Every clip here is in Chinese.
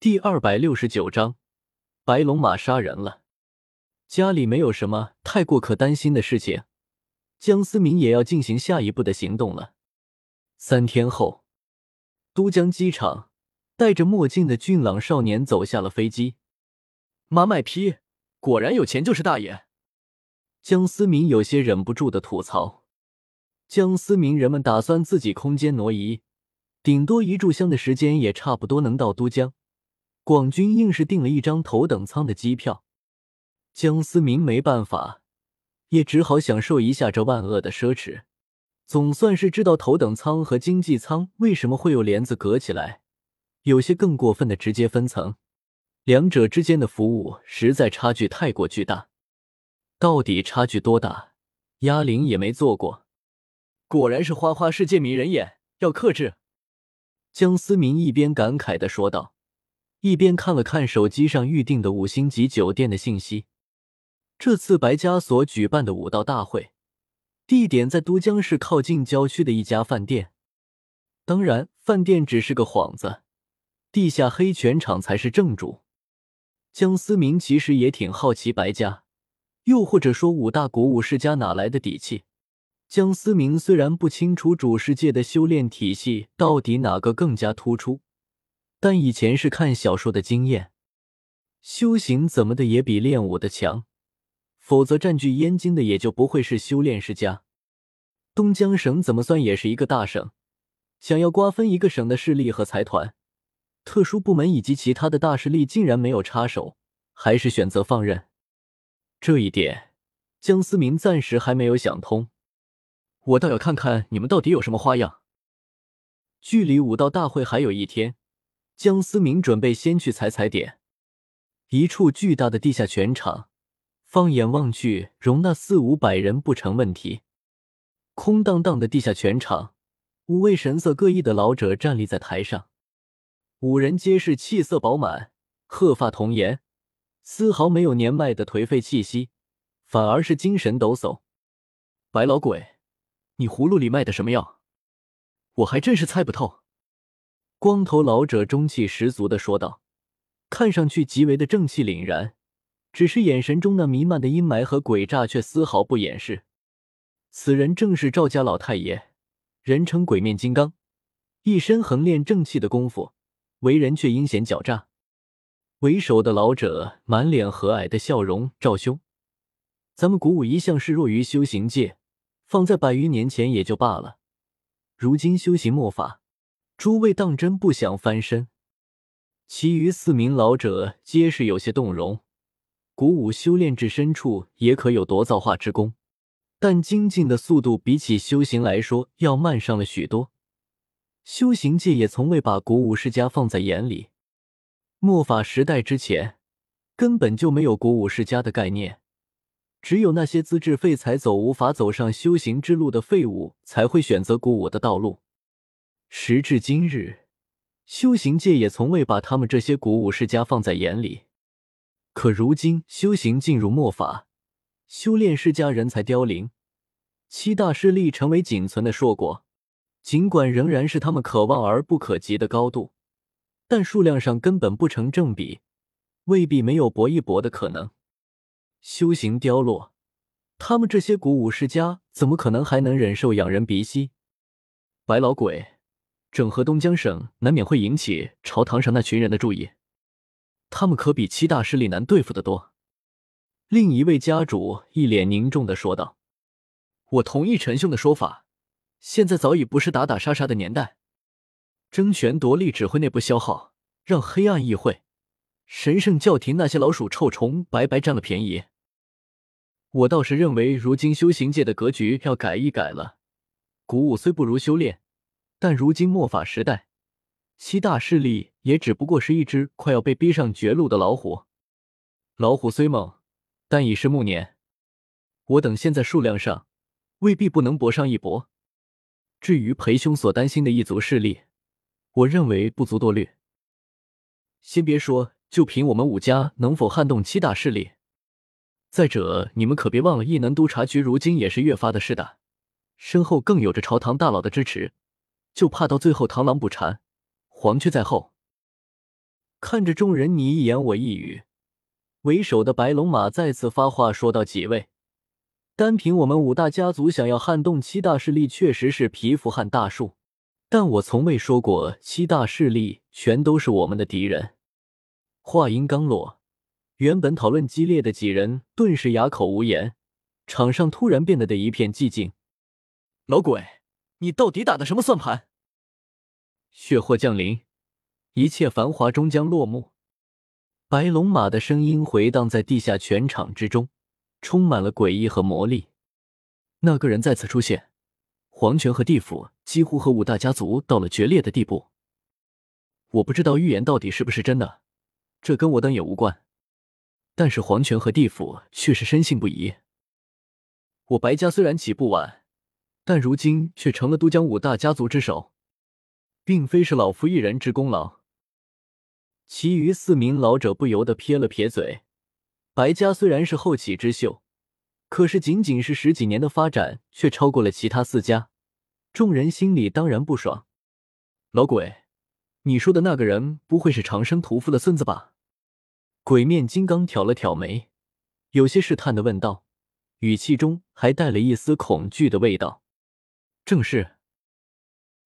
第二百六十九章，白龙马杀人了。家里没有什么太过可担心的事情，江思明也要进行下一步的行动了。三天后，都江机场，戴着墨镜的俊朗少年走下了飞机。妈卖批，果然有钱就是大爷。江思明有些忍不住的吐槽。江思明，人们打算自己空间挪移，顶多一炷香的时间，也差不多能到都江。广军硬是订了一张头等舱的机票，江思明没办法，也只好享受一下这万恶的奢侈。总算是知道头等舱和经济舱为什么会有帘子隔起来，有些更过分的直接分层，两者之间的服务实在差距太过巨大。到底差距多大？鸭铃也没做过，果然是花花世界迷人眼，要克制。江思明一边感慨的说道。一边看了看手机上预定的五星级酒店的信息，这次白家所举办的武道大会地点在都江市靠近郊区的一家饭店。当然，饭店只是个幌子，地下黑拳场才是正主。江思明其实也挺好奇白家，又或者说五大古武世家哪来的底气。江思明虽然不清楚主世界的修炼体系到底哪个更加突出。但以前是看小说的经验，修行怎么的也比练武的强，否则占据燕京的也就不会是修炼世家。东江省怎么算也是一个大省，想要瓜分一个省的势力和财团、特殊部门以及其他的大势力，竟然没有插手，还是选择放任。这一点，江思明暂时还没有想通。我倒要看看你们到底有什么花样。距离武道大会还有一天。江思明准备先去踩踩点，一处巨大的地下拳场，放眼望去容纳四五百人不成问题。空荡荡的地下拳场，五位神色各异的老者站立在台上，五人皆是气色饱满，鹤发童颜，丝毫没有年迈的颓废气息，反而是精神抖擞。白老鬼，你葫芦里卖的什么药？我还真是猜不透。光头老者中气十足的说道，看上去极为的正气凛然，只是眼神中那弥漫的阴霾和诡诈却丝毫不掩饰。此人正是赵家老太爷，人称鬼面金刚，一身横练正气的功夫，为人却阴险狡诈。为首的老者满脸和蔼的笑容：“赵兄，咱们古武一向是弱于修行界，放在百余年前也就罢了，如今修行末法。”诸位当真不想翻身？其余四名老者皆是有些动容。古武修炼至深处，也可有夺造化之功，但精进的速度比起修行来说要慢上了许多。修行界也从未把古武世家放在眼里。末法时代之前，根本就没有古武世家的概念，只有那些资质废材、走无法走上修行之路的废物才会选择古武的道路。时至今日，修行界也从未把他们这些古武世家放在眼里。可如今修行进入末法，修炼世家人才凋零，七大势力成为仅存的硕果。尽管仍然是他们可望而不可及的高度，但数量上根本不成正比，未必没有搏一搏的可能。修行凋落，他们这些古武世家怎么可能还能忍受仰人鼻息？白老鬼。整合东江省，难免会引起朝堂上那群人的注意。他们可比七大势力难对付的多。另一位家主一脸凝重的说道：“我同意陈兄的说法，现在早已不是打打杀杀的年代，争权夺利只会内部消耗，让黑暗议会、神圣教廷那些老鼠臭虫白白占了便宜。我倒是认为，如今修行界的格局要改一改了。古武虽不如修炼。”但如今末法时代，七大势力也只不过是一只快要被逼上绝路的老虎。老虎虽猛，但已是暮年。我等现在数量上未必不能搏上一搏。至于裴兄所担心的一族势力，我认为不足多虑。先别说，就凭我们武家能否撼动七大势力？再者，你们可别忘了，异能督察局如今也是越发的势大，身后更有着朝堂大佬的支持。就怕到最后螳螂捕蝉，黄雀在后。看着众人你一言我一语，为首的白龙马再次发话说道：“几位，单凭我们五大家族想要撼动七大势力，确实是蚍蜉撼大树。但我从未说过七大势力全都是我们的敌人。”话音刚落，原本讨论激烈的几人顿时哑口无言，场上突然变得的一片寂静。老鬼，你到底打的什么算盘？血祸降临，一切繁华终将落幕。白龙马的声音回荡在地下全场之中，充满了诡异和魔力。那个人再次出现，黄泉和地府几乎和五大家族到了决裂的地步。我不知道预言到底是不是真的，这跟我等也无关。但是黄泉和地府却是深信不疑。我白家虽然起步晚，但如今却成了都江五大家族之首。并非是老夫一人之功劳。其余四名老者不由得撇了撇嘴。白家虽然是后起之秀，可是仅仅是十几年的发展，却超过了其他四家。众人心里当然不爽。老鬼，你说的那个人不会是长生屠夫的孙子吧？鬼面金刚挑了挑眉，有些试探的问道，语气中还带了一丝恐惧的味道。正是。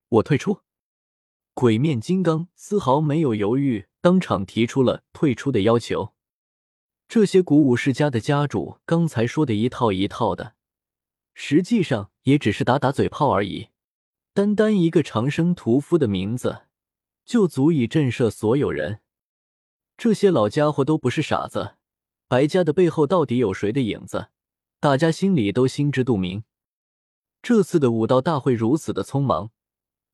我退出。鬼面金刚丝毫没有犹豫，当场提出了退出的要求。这些古武世家的家主刚才说的一套一套的，实际上也只是打打嘴炮而已。单单一个长生屠夫的名字，就足以震慑所有人。这些老家伙都不是傻子，白家的背后到底有谁的影子，大家心里都心知肚明。这次的武道大会如此的匆忙。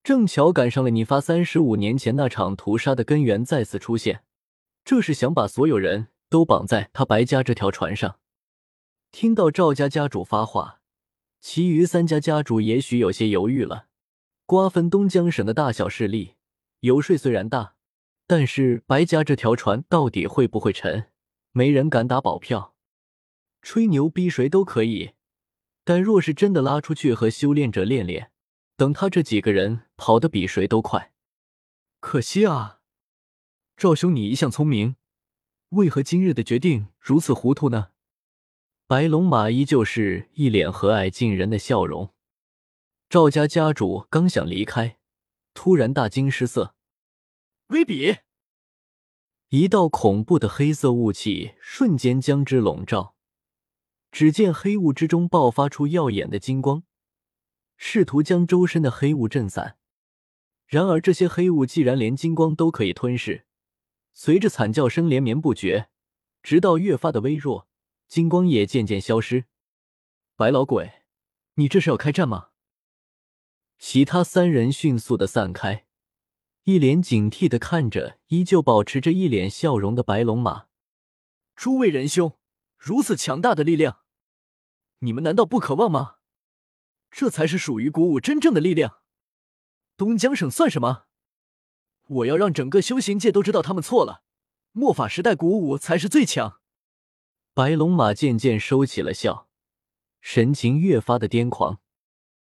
正巧赶上了你发三十五年前那场屠杀的根源再次出现，这是想把所有人都绑在他白家这条船上。听到赵家家主发话，其余三家家主也许有些犹豫了。瓜分东江省的大小势力，游说虽然大，但是白家这条船到底会不会沉，没人敢打保票。吹牛逼谁都可以，但若是真的拉出去和修炼者练练。等他这几个人跑得比谁都快，可惜啊，赵兄你一向聪明，为何今日的决定如此糊涂呢？白龙马依旧是一脸和蔼近人的笑容。赵家家主刚想离开，突然大惊失色。威比，一道恐怖的黑色雾气瞬间将之笼罩，只见黑雾之中爆发出耀眼的金光。试图将周身的黑雾震散，然而这些黑雾既然连金光都可以吞噬，随着惨叫声连绵不绝，直到越发的微弱，金光也渐渐消失。白老鬼，你这是要开战吗？其他三人迅速的散开，一脸警惕的看着依旧保持着一脸笑容的白龙马。诸位仁兄，如此强大的力量，你们难道不渴望吗？这才是属于古武真正的力量。东江省算什么？我要让整个修行界都知道他们错了。末法时代古武才是最强。白龙马渐渐收起了笑，神情越发的癫狂。